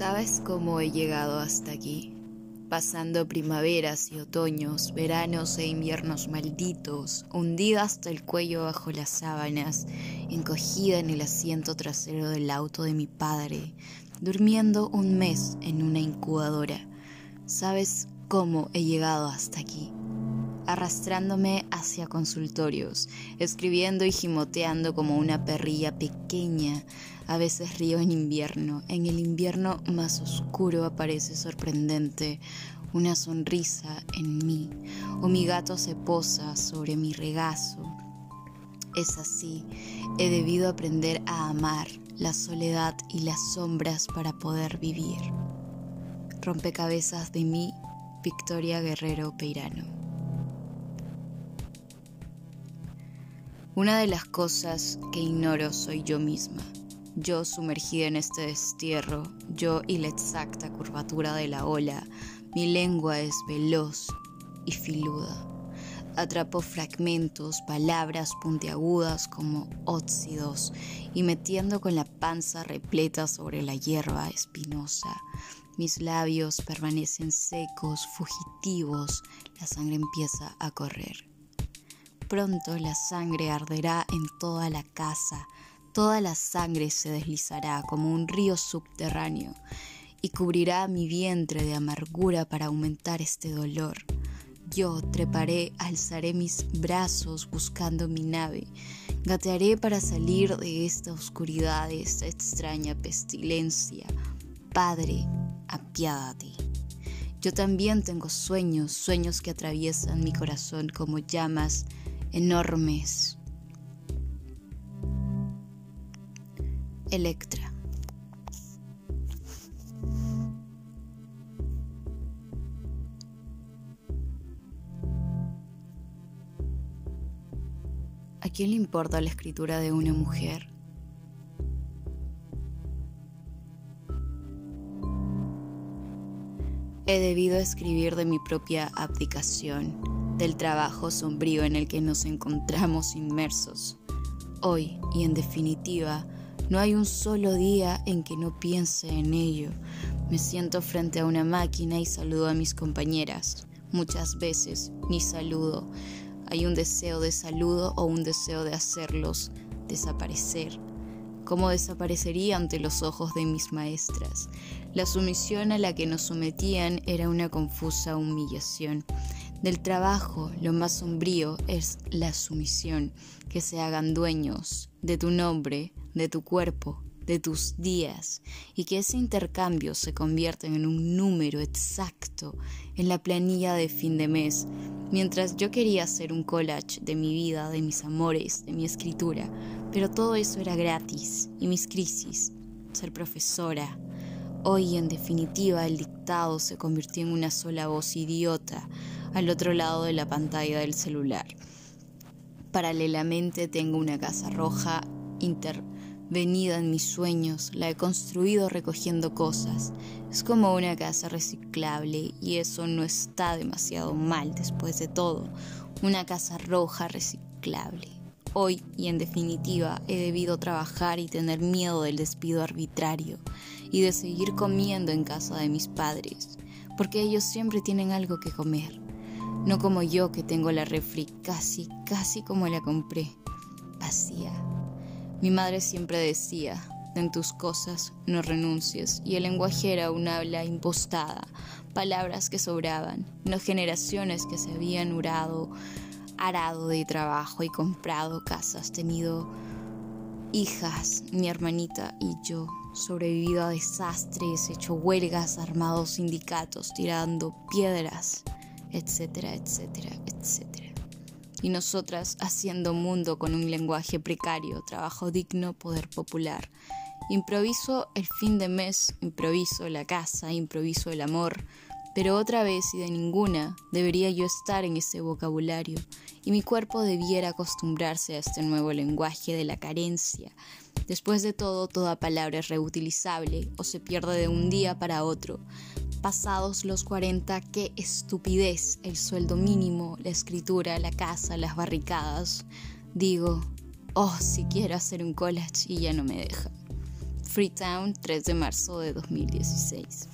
¿Sabes cómo he llegado hasta aquí? Pasando primaveras y otoños, veranos e inviernos malditos, hundida hasta el cuello bajo las sábanas, encogida en el asiento trasero del auto de mi padre, durmiendo un mes en una incubadora. ¿Sabes cómo he llegado hasta aquí? Arrastrándome hacia consultorios, escribiendo y gimoteando como una perrilla pequeña. A veces río en invierno. En el invierno más oscuro aparece sorprendente una sonrisa en mí, o mi gato se posa sobre mi regazo. Es así, he debido aprender a amar la soledad y las sombras para poder vivir. Rompecabezas de mí, Victoria Guerrero Peirano. Una de las cosas que ignoro soy yo misma. Yo sumergida en este destierro, yo y la exacta curvatura de la ola, mi lengua es veloz y filuda. Atrapo fragmentos, palabras puntiagudas como óxidos y metiendo con la panza repleta sobre la hierba espinosa. Mis labios permanecen secos, fugitivos, la sangre empieza a correr. Pronto la sangre arderá en toda la casa, toda la sangre se deslizará como un río subterráneo y cubrirá mi vientre de amargura para aumentar este dolor. Yo treparé, alzaré mis brazos buscando mi nave, gatearé para salir de esta oscuridad, de esta extraña pestilencia. Padre, apiádate. Yo también tengo sueños, sueños que atraviesan mi corazón como llamas enormes. Electra. ¿A quién le importa la escritura de una mujer? He debido escribir de mi propia abdicación del trabajo sombrío en el que nos encontramos inmersos. Hoy, y en definitiva, no hay un solo día en que no piense en ello. Me siento frente a una máquina y saludo a mis compañeras. Muchas veces ni saludo. Hay un deseo de saludo o un deseo de hacerlos desaparecer. ¿Cómo desaparecería ante los ojos de mis maestras? La sumisión a la que nos sometían era una confusa humillación. Del trabajo, lo más sombrío es la sumisión, que se hagan dueños de tu nombre, de tu cuerpo, de tus días, y que ese intercambio se convierta en un número exacto en la planilla de fin de mes, mientras yo quería hacer un collage de mi vida, de mis amores, de mi escritura, pero todo eso era gratis, y mis crisis, ser profesora, Hoy, en definitiva, el dictado se convirtió en una sola voz idiota al otro lado de la pantalla del celular. Paralelamente tengo una casa roja intervenida en mis sueños, la he construido recogiendo cosas. Es como una casa reciclable y eso no está demasiado mal después de todo. Una casa roja reciclable. Hoy y en definitiva he debido trabajar y tener miedo del despido arbitrario y de seguir comiendo en casa de mis padres, porque ellos siempre tienen algo que comer, no como yo que tengo la refri casi, casi como la compré, vacía. Mi madre siempre decía, en tus cosas no renuncies, y el lenguaje era un habla impostada, palabras que sobraban, no generaciones que se habían urado, arado de trabajo y comprado casas, tenido hijas, mi hermanita y yo, sobrevivido a desastres, hecho huelgas, armado sindicatos, tirando piedras, etcétera, etcétera, etcétera. Y nosotras haciendo mundo con un lenguaje precario, trabajo digno, poder popular. Improviso el fin de mes, improviso la casa, improviso el amor, pero otra vez y de ninguna debería yo estar en ese vocabulario, y mi cuerpo debiera acostumbrarse a este nuevo lenguaje de la carencia. Después de todo, toda palabra es reutilizable o se pierde de un día para otro. Pasados los 40, qué estupidez, el sueldo mínimo, la escritura, la casa, las barricadas. Digo, oh, si quiero hacer un collage y ya no me deja. Freetown, 3 de marzo de 2016.